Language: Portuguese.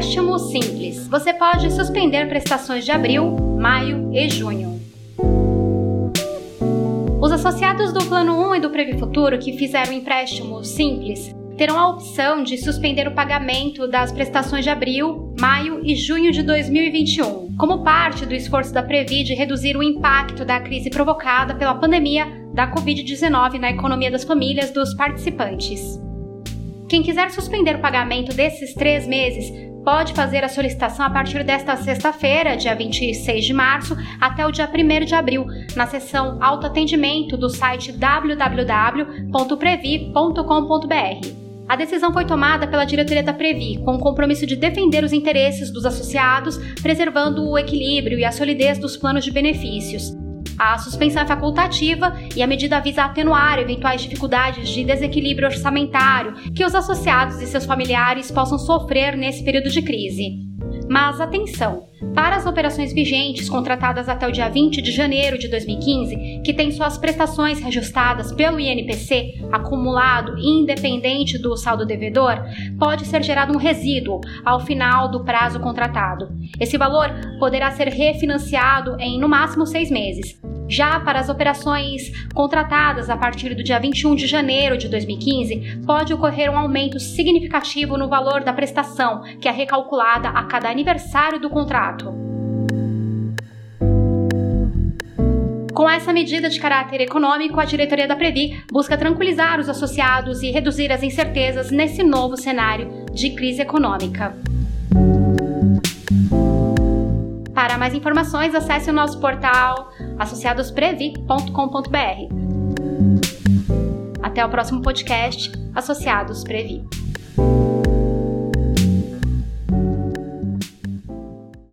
Empréstimo simples. Você pode suspender prestações de abril, maio e junho. Os associados do Plano 1 e do Previ Futuro que fizeram empréstimo simples terão a opção de suspender o pagamento das prestações de abril, maio e junho de 2021, como parte do esforço da Previ de reduzir o impacto da crise provocada pela pandemia da Covid-19 na economia das famílias dos participantes. Quem quiser suspender o pagamento desses três meses pode fazer a solicitação a partir desta sexta-feira, dia 26 de março, até o dia 1 de abril, na seção Autoatendimento do site www.previ.com.br. A decisão foi tomada pela diretoria da Previ, com o compromisso de defender os interesses dos associados, preservando o equilíbrio e a solidez dos planos de benefícios. A suspensão é facultativa e a medida visa atenuar eventuais dificuldades de desequilíbrio orçamentário que os associados e seus familiares possam sofrer nesse período de crise. Mas atenção! Para as operações vigentes contratadas até o dia 20 de janeiro de 2015, que têm suas prestações reajustadas pelo INPC acumulado independente do saldo devedor, pode ser gerado um resíduo ao final do prazo contratado. Esse valor poderá ser refinanciado em no máximo seis meses. Já para as operações contratadas a partir do dia 21 de janeiro de 2015, pode ocorrer um aumento significativo no valor da prestação, que é recalculada a cada aniversário do contrato. Com essa medida de caráter econômico, a diretoria da Previ busca tranquilizar os associados e reduzir as incertezas nesse novo cenário de crise econômica. Para mais informações, acesse o nosso portal associadosprevi.com.br. Até o próximo podcast Associados Previ.